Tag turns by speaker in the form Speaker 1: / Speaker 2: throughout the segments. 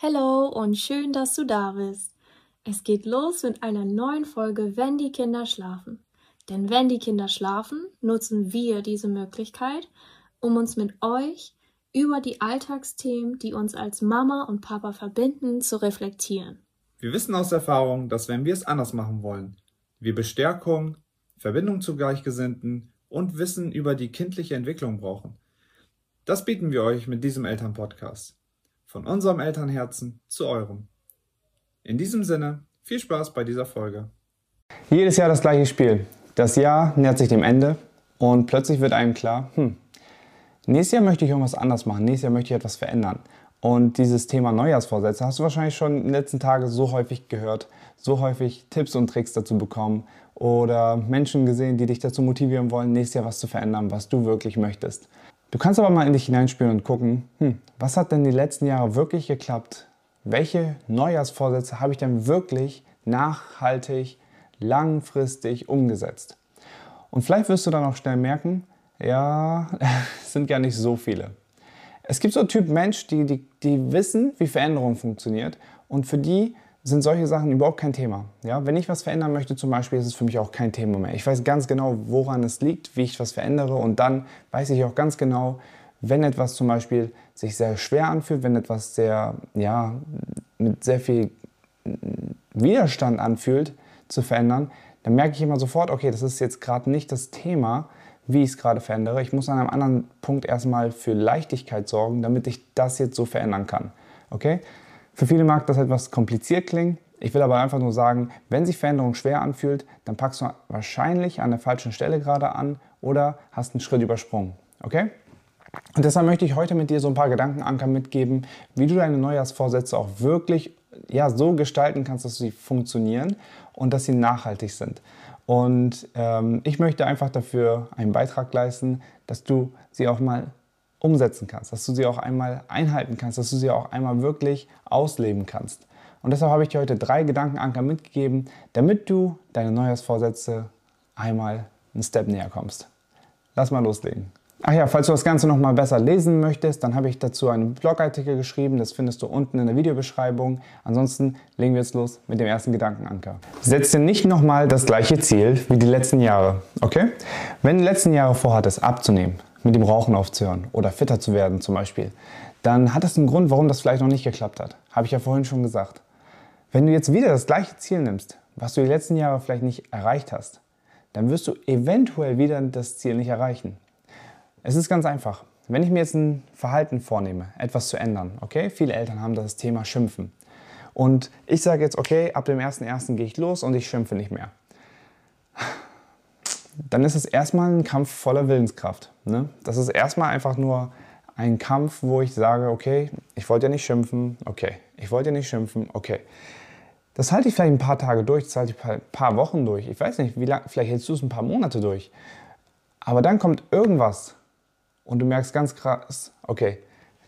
Speaker 1: Hallo und schön, dass du da bist. Es geht los mit einer neuen Folge Wenn die Kinder schlafen. Denn wenn die Kinder schlafen, nutzen wir diese Möglichkeit, um uns mit euch über die Alltagsthemen, die uns als Mama und Papa verbinden, zu reflektieren.
Speaker 2: Wir wissen aus Erfahrung, dass wenn wir es anders machen wollen, wir Bestärkung, Verbindung zu Gleichgesinnten und Wissen über die kindliche Entwicklung brauchen. Das bieten wir euch mit diesem Elternpodcast. Von unserem Elternherzen zu eurem. In diesem Sinne, viel Spaß bei dieser Folge.
Speaker 3: Jedes Jahr das gleiche Spiel. Das Jahr nähert sich dem Ende und plötzlich wird einem klar, hm, nächstes Jahr möchte ich irgendwas anders machen, nächstes Jahr möchte ich etwas verändern. Und dieses Thema Neujahrsvorsätze hast du wahrscheinlich schon in den letzten Tagen so häufig gehört, so häufig Tipps und Tricks dazu bekommen oder Menschen gesehen, die dich dazu motivieren wollen, nächstes Jahr was zu verändern, was du wirklich möchtest. Du kannst aber mal in dich hineinspüren und gucken, hm, was hat denn die letzten Jahre wirklich geklappt? Welche Neujahrsvorsätze habe ich denn wirklich nachhaltig, langfristig umgesetzt? Und vielleicht wirst du dann auch schnell merken, ja, es sind gar nicht so viele. Es gibt so einen Typ Mensch, die, die, die wissen, wie Veränderung funktioniert und für die sind solche Sachen überhaupt kein Thema. Ja? Wenn ich was verändern möchte, zum Beispiel, ist es für mich auch kein Thema mehr. Ich weiß ganz genau, woran es liegt, wie ich was verändere und dann weiß ich auch ganz genau, wenn etwas zum Beispiel sich sehr schwer anfühlt, wenn etwas sehr, ja, mit sehr viel Widerstand anfühlt, zu verändern, dann merke ich immer sofort, okay, das ist jetzt gerade nicht das Thema, wie ich es gerade verändere. Ich muss an einem anderen Punkt erstmal für Leichtigkeit sorgen, damit ich das jetzt so verändern kann. Okay? Für viele mag das etwas kompliziert klingen. Ich will aber einfach nur sagen, wenn sich Veränderung schwer anfühlt, dann packst du wahrscheinlich an der falschen Stelle gerade an oder hast einen Schritt übersprungen. Okay? Und deshalb möchte ich heute mit dir so ein paar Gedankenanker mitgeben, wie du deine Neujahrsvorsätze auch wirklich ja, so gestalten kannst, dass sie funktionieren und dass sie nachhaltig sind. Und ähm, ich möchte einfach dafür einen Beitrag leisten, dass du sie auch mal umsetzen kannst, dass du sie auch einmal einhalten kannst, dass du sie auch einmal wirklich ausleben kannst. Und deshalb habe ich dir heute drei Gedankenanker mitgegeben, damit du deine Neujahrsvorsätze einmal einen Step näher kommst. Lass mal loslegen. Ach ja, falls du das Ganze noch mal besser lesen möchtest, dann habe ich dazu einen Blogartikel geschrieben. Das findest du unten in der Videobeschreibung. Ansonsten legen wir jetzt los mit dem ersten Gedankenanker. Setze nicht nochmal das gleiche Ziel wie die letzten Jahre, okay? Wenn du die letzten Jahre vorhattest, abzunehmen, mit dem Rauchen aufzuhören oder fitter zu werden zum Beispiel, dann hat es einen Grund, warum das vielleicht noch nicht geklappt hat. Habe ich ja vorhin schon gesagt. Wenn du jetzt wieder das gleiche Ziel nimmst, was du die letzten Jahre vielleicht nicht erreicht hast, dann wirst du eventuell wieder das Ziel nicht erreichen. Es ist ganz einfach. Wenn ich mir jetzt ein Verhalten vornehme, etwas zu ändern, okay? Viele Eltern haben das Thema Schimpfen. Und ich sage jetzt, okay, ab dem 1.1. gehe ich los und ich schimpfe nicht mehr dann ist es erstmal ein Kampf voller Willenskraft. Ne? Das ist erstmal einfach nur ein Kampf, wo ich sage, okay, ich wollte ja nicht schimpfen, okay, ich wollte ja nicht schimpfen, okay. Das halte ich vielleicht ein paar Tage durch, das halte ich ein paar Wochen durch. Ich weiß nicht, wie lang, vielleicht hältst du es ein paar Monate durch. Aber dann kommt irgendwas und du merkst ganz krass, okay,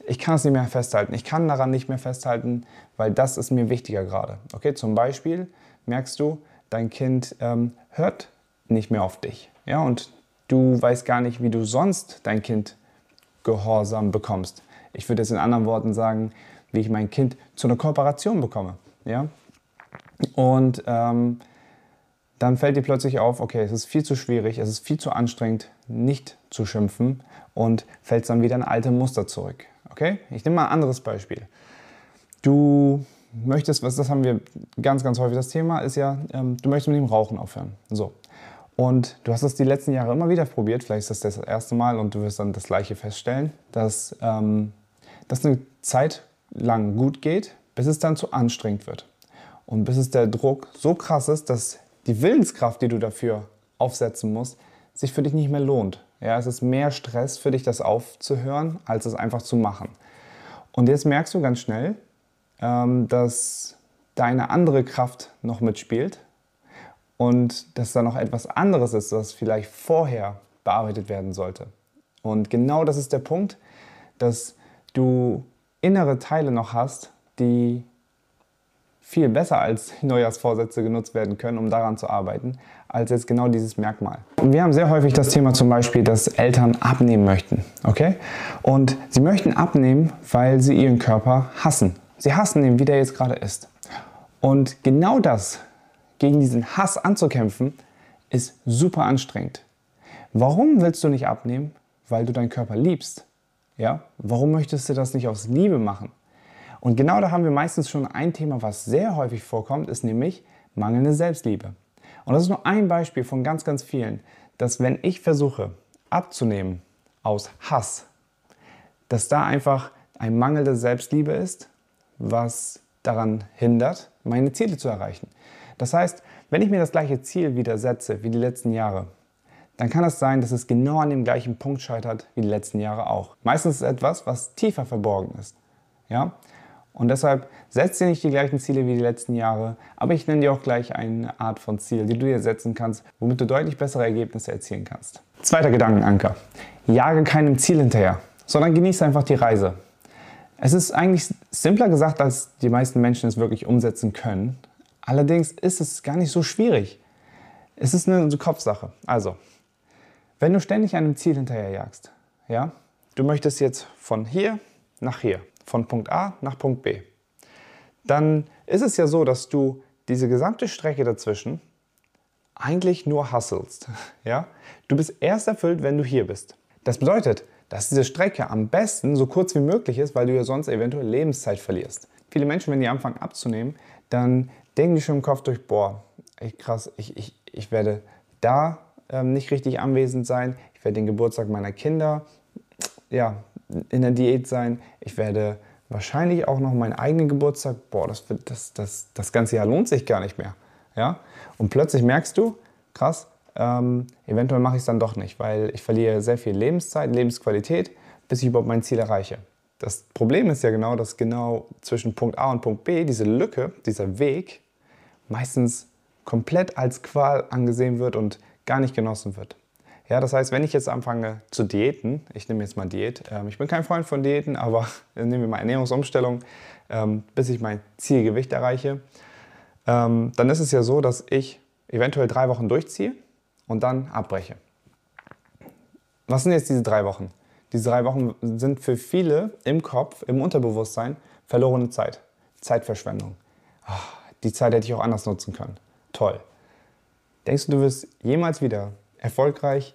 Speaker 3: ich kann es nicht mehr festhalten. Ich kann daran nicht mehr festhalten, weil das ist mir wichtiger gerade. Okay, zum Beispiel merkst du, dein Kind ähm, hört nicht mehr auf dich. Ja, und du weißt gar nicht, wie du sonst dein Kind gehorsam bekommst. Ich würde jetzt in anderen Worten sagen, wie ich mein Kind zu einer Kooperation bekomme. Ja? Und ähm, dann fällt dir plötzlich auf, okay, es ist viel zu schwierig, es ist viel zu anstrengend, nicht zu schimpfen und fällst dann wieder in alte Muster zurück. Okay? Ich nehme mal ein anderes Beispiel. Du möchtest, was das haben wir ganz, ganz häufig das Thema, ist ja, ähm, du möchtest mit dem Rauchen aufhören. So. Und du hast es die letzten Jahre immer wieder probiert, vielleicht ist das das erste Mal und du wirst dann das gleiche feststellen, dass ähm, das eine Zeit lang gut geht, bis es dann zu anstrengend wird. Und bis es der Druck so krass ist, dass die Willenskraft, die du dafür aufsetzen musst, sich für dich nicht mehr lohnt. Ja, es ist mehr Stress für dich, das aufzuhören, als es einfach zu machen. Und jetzt merkst du ganz schnell, ähm, dass deine andere Kraft noch mitspielt, und dass da noch etwas anderes ist, was vielleicht vorher bearbeitet werden sollte. Und genau das ist der Punkt, dass du innere Teile noch hast, die viel besser als Neujahrsvorsätze genutzt werden können, um daran zu arbeiten, als jetzt genau dieses Merkmal. Und wir haben sehr häufig das Thema zum Beispiel, dass Eltern abnehmen möchten. Okay? Und sie möchten abnehmen, weil sie ihren Körper hassen Sie hassen ihn, wie der jetzt gerade ist. Und genau das, gegen diesen Hass anzukämpfen, ist super anstrengend. Warum willst du nicht abnehmen? Weil du deinen Körper liebst. Ja? Warum möchtest du das nicht aus Liebe machen? Und genau da haben wir meistens schon ein Thema, was sehr häufig vorkommt, ist nämlich mangelnde Selbstliebe. Und das ist nur ein Beispiel von ganz, ganz vielen, dass wenn ich versuche abzunehmen aus Hass, dass da einfach ein Mangel der Selbstliebe ist, was daran hindert, meine Ziele zu erreichen. Das heißt, wenn ich mir das gleiche Ziel wieder setze wie die letzten Jahre, dann kann es sein, dass es genau an dem gleichen Punkt scheitert wie die letzten Jahre auch. Meistens ist es etwas, was tiefer verborgen ist. Ja? Und deshalb setzt dir nicht die gleichen Ziele wie die letzten Jahre, aber ich nenne dir auch gleich eine Art von Ziel, die du dir setzen kannst, womit du deutlich bessere Ergebnisse erzielen kannst. Zweiter Gedankenanker. Jage keinem Ziel hinterher, sondern genieße einfach die Reise. Es ist eigentlich simpler gesagt, als die meisten Menschen es wirklich umsetzen können. Allerdings ist es gar nicht so schwierig. Es ist eine Kopfsache. Also, wenn du ständig einem Ziel hinterherjagst, ja, du möchtest jetzt von hier nach hier, von Punkt A nach Punkt B, dann ist es ja so, dass du diese gesamte Strecke dazwischen eigentlich nur hustlest. Ja? Du bist erst erfüllt, wenn du hier bist. Das bedeutet, dass diese Strecke am besten so kurz wie möglich ist, weil du ja sonst eventuell Lebenszeit verlierst. Viele Menschen, wenn die anfangen abzunehmen, dann denken die schon im Kopf durch, boah, echt krass, ich, ich, ich werde da ähm, nicht richtig anwesend sein, ich werde den Geburtstag meiner Kinder ja, in der Diät sein, ich werde wahrscheinlich auch noch meinen eigenen Geburtstag, boah, das, das, das, das ganze Jahr lohnt sich gar nicht mehr. Ja? Und plötzlich merkst du, krass, ähm, eventuell mache ich es dann doch nicht, weil ich verliere sehr viel Lebenszeit, Lebensqualität, bis ich überhaupt mein Ziel erreiche. Das Problem ist ja genau, dass genau zwischen Punkt A und Punkt B diese Lücke, dieser Weg, meistens komplett als Qual angesehen wird und gar nicht genossen wird. Ja, das heißt, wenn ich jetzt anfange zu diäten, ich nehme jetzt mal Diät, ähm, ich bin kein Freund von Diäten, aber nehmen wir mal Ernährungsumstellung, ähm, bis ich mein Zielgewicht erreiche, ähm, dann ist es ja so, dass ich eventuell drei Wochen durchziehe und dann abbreche. Was sind jetzt diese drei Wochen? Diese drei Wochen sind für viele im Kopf, im Unterbewusstsein verlorene Zeit. Zeitverschwendung. Ach, die Zeit hätte ich auch anders nutzen können. Toll. Denkst du, du wirst jemals wieder erfolgreich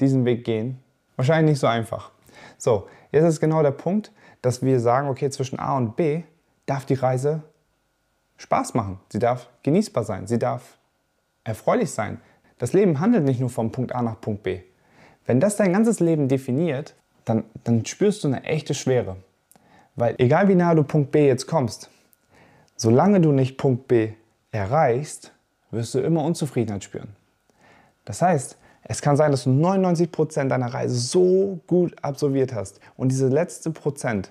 Speaker 3: diesen Weg gehen? Wahrscheinlich nicht so einfach. So, jetzt ist genau der Punkt, dass wir sagen, okay, zwischen A und B darf die Reise Spaß machen. Sie darf genießbar sein. Sie darf erfreulich sein. Das Leben handelt nicht nur vom Punkt A nach Punkt B. Wenn das dein ganzes Leben definiert, dann, dann spürst du eine echte Schwere. Weil egal wie nah du Punkt B jetzt kommst, solange du nicht Punkt B erreichst, wirst du immer Unzufriedenheit spüren. Das heißt, es kann sein, dass du 99% deiner Reise so gut absolviert hast und diese letzte Prozent,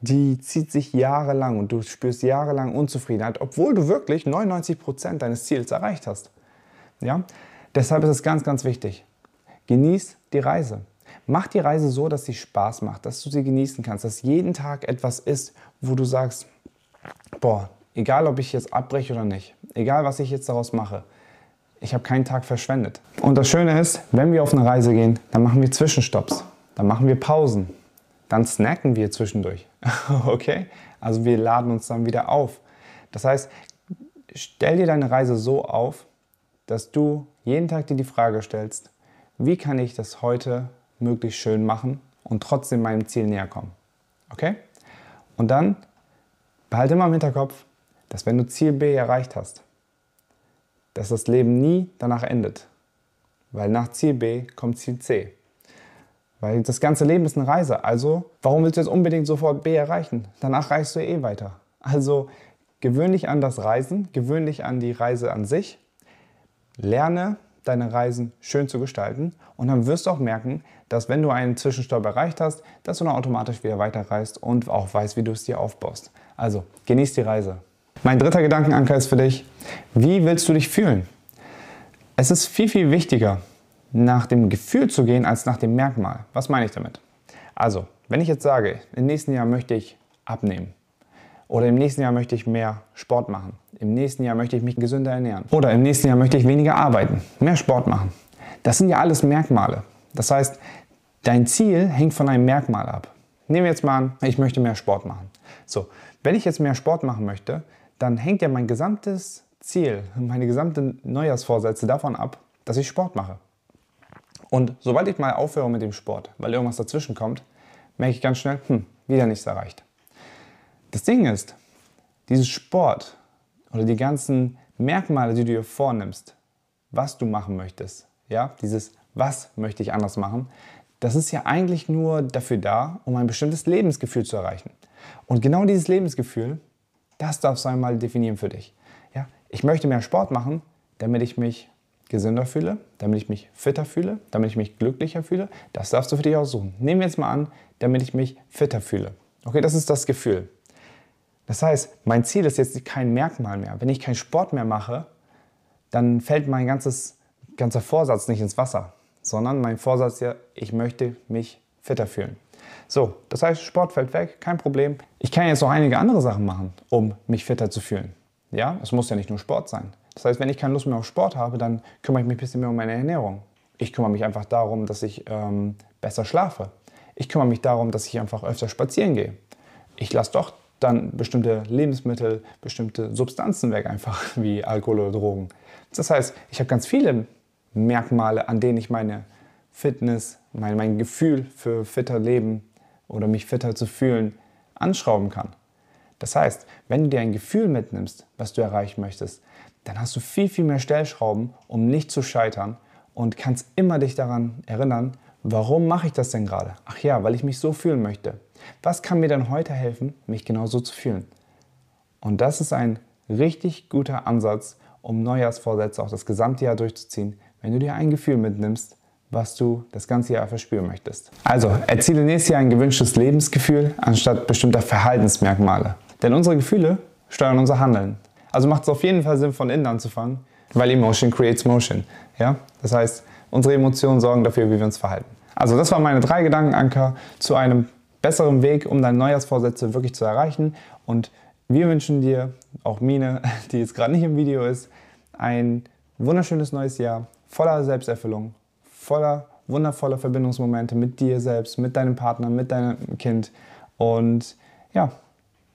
Speaker 3: die zieht sich jahrelang und du spürst jahrelang Unzufriedenheit, obwohl du wirklich 99% deines Ziels erreicht hast. Ja? Deshalb ist es ganz, ganz wichtig. Genieß die Reise. Mach die Reise so, dass sie Spaß macht, dass du sie genießen kannst, dass jeden Tag etwas ist, wo du sagst, boah, egal ob ich jetzt abbreche oder nicht, egal was ich jetzt daraus mache, ich habe keinen Tag verschwendet. Und das Schöne ist, wenn wir auf eine Reise gehen, dann machen wir Zwischenstopps, dann machen wir Pausen, dann snacken wir zwischendurch. okay? Also wir laden uns dann wieder auf. Das heißt, stell dir deine Reise so auf, dass du jeden Tag dir die Frage stellst, wie kann ich das heute möglichst schön machen und trotzdem meinem Ziel näher kommen. Okay? Und dann behalte immer im Hinterkopf, dass wenn du Ziel B erreicht hast, dass das Leben nie danach endet. Weil nach Ziel B kommt Ziel C. Weil das ganze Leben ist eine Reise. Also, warum willst du jetzt unbedingt sofort B erreichen? Danach reist du eh weiter. Also, gewöhn dich an das Reisen, gewöhn dich an die Reise an sich Lerne deine Reisen schön zu gestalten und dann wirst du auch merken, dass wenn du einen Zwischenstopp erreicht hast, dass du dann automatisch wieder weiterreist und auch weißt, wie du es dir aufbaust. Also genieß die Reise. Mein dritter Gedankenanker ist für dich, wie willst du dich fühlen? Es ist viel, viel wichtiger, nach dem Gefühl zu gehen, als nach dem Merkmal. Was meine ich damit? Also, wenn ich jetzt sage, im nächsten Jahr möchte ich abnehmen, oder im nächsten Jahr möchte ich mehr Sport machen. Im nächsten Jahr möchte ich mich gesünder ernähren. Oder im nächsten Jahr möchte ich weniger arbeiten, mehr Sport machen. Das sind ja alles Merkmale. Das heißt, dein Ziel hängt von einem Merkmal ab. Nehmen wir jetzt mal an, ich möchte mehr Sport machen. So, Wenn ich jetzt mehr Sport machen möchte, dann hängt ja mein gesamtes Ziel, meine gesamten Neujahrsvorsätze davon ab, dass ich Sport mache. Und sobald ich mal aufhöre mit dem Sport, weil irgendwas dazwischen kommt, merke ich ganz schnell, hm, wieder nichts erreicht. Das Ding ist, dieses Sport oder die ganzen Merkmale, die du dir vornimmst, was du machen möchtest, ja, dieses was möchte ich anders machen, das ist ja eigentlich nur dafür da, um ein bestimmtes Lebensgefühl zu erreichen. Und genau dieses Lebensgefühl, das darfst du einmal definieren für dich. Ja, ich möchte mehr Sport machen, damit ich mich gesünder fühle, damit ich mich fitter fühle, damit ich mich glücklicher fühle. Das darfst du für dich aussuchen. Nehmen wir jetzt mal an, damit ich mich fitter fühle. Okay, das ist das Gefühl. Das heißt, mein Ziel ist jetzt kein Merkmal mehr. Wenn ich keinen Sport mehr mache, dann fällt mein ganzes, ganzer Vorsatz nicht ins Wasser, sondern mein Vorsatz ist ja, ich möchte mich fitter fühlen. So, das heißt, Sport fällt weg, kein Problem. Ich kann jetzt noch einige andere Sachen machen, um mich fitter zu fühlen. Ja, es muss ja nicht nur Sport sein. Das heißt, wenn ich keine Lust mehr auf Sport habe, dann kümmere ich mich ein bisschen mehr um meine Ernährung. Ich kümmere mich einfach darum, dass ich ähm, besser schlafe. Ich kümmere mich darum, dass ich einfach öfter spazieren gehe. Ich lasse doch dann bestimmte Lebensmittel, bestimmte Substanzen weg, einfach wie Alkohol oder Drogen. Das heißt, ich habe ganz viele Merkmale, an denen ich meine Fitness, mein, mein Gefühl für fitter Leben oder mich fitter zu fühlen, anschrauben kann. Das heißt, wenn du dir ein Gefühl mitnimmst, was du erreichen möchtest, dann hast du viel, viel mehr Stellschrauben, um nicht zu scheitern und kannst immer dich daran erinnern, warum mache ich das denn gerade? Ach ja, weil ich mich so fühlen möchte. Was kann mir denn heute helfen, mich genau so zu fühlen? Und das ist ein richtig guter Ansatz, um Neujahrsvorsätze auch das gesamte Jahr durchzuziehen, wenn du dir ein Gefühl mitnimmst, was du das ganze Jahr verspüren möchtest. Also erziele nächstes Jahr ein gewünschtes Lebensgefühl anstatt bestimmter Verhaltensmerkmale. Denn unsere Gefühle steuern unser Handeln. Also macht es auf jeden Fall Sinn, von innen anzufangen, weil Emotion creates Motion. Ja? Das heißt, unsere Emotionen sorgen dafür, wie wir uns verhalten. Also das waren meine drei Gedankenanker zu einem besseren Weg, um deine Neujahrsvorsätze wirklich zu erreichen. Und wir wünschen dir, auch Mine, die jetzt gerade nicht im Video ist, ein wunderschönes neues Jahr voller Selbsterfüllung, voller wundervoller Verbindungsmomente mit dir selbst, mit deinem Partner, mit deinem Kind. Und ja,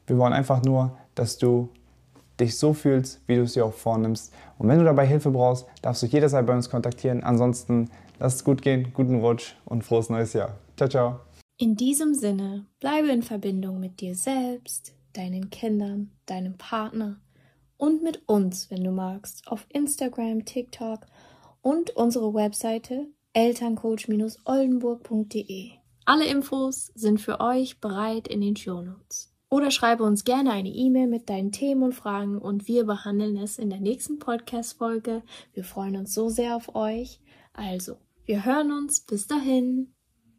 Speaker 3: wir wollen einfach nur, dass du dich so fühlst, wie du es dir auch vornimmst. Und wenn du dabei Hilfe brauchst, darfst du jederzeit bei uns kontaktieren. Ansonsten lass es gut gehen, guten Rutsch und frohes neues Jahr. Ciao, ciao.
Speaker 1: In diesem Sinne, bleibe in Verbindung mit dir selbst, deinen Kindern, deinem Partner und mit uns, wenn du magst, auf Instagram, TikTok und unsere Webseite elterncoach-oldenburg.de. Alle Infos sind für euch bereit in den Shownotes. Oder schreibe uns gerne eine E-Mail mit deinen Themen und Fragen und wir behandeln es in der nächsten Podcast-Folge. Wir freuen uns so sehr auf euch. Also, wir hören uns. Bis dahin.